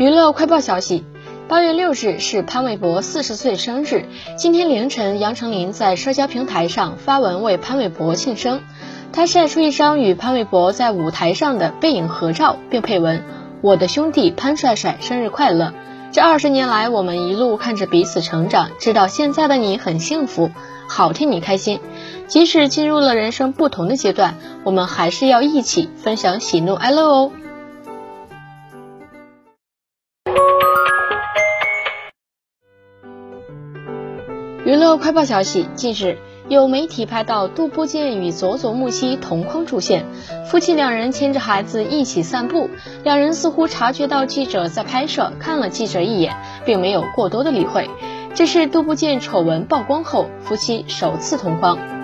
娱乐快报消息：八月六日是潘玮柏四十岁生日。今天凌晨，杨丞琳在社交平台上发文为潘玮柏庆生。她晒出一张与潘玮柏在舞台上的背影合照，并配文：“我的兄弟潘帅帅生日快乐！这二十年来，我们一路看着彼此成长，知道现在的你很幸福，好替你开心。即使进入了人生不同的阶段，我们还是要一起分享喜怒哀乐哦。”娱乐快报消息：近日，有媒体拍到杜布健与佐佐木希同框出现，夫妻两人牵着孩子一起散步。两人似乎察觉到记者在拍摄，看了记者一眼，并没有过多的理会。这是杜布健丑闻曝光后，夫妻首次同框。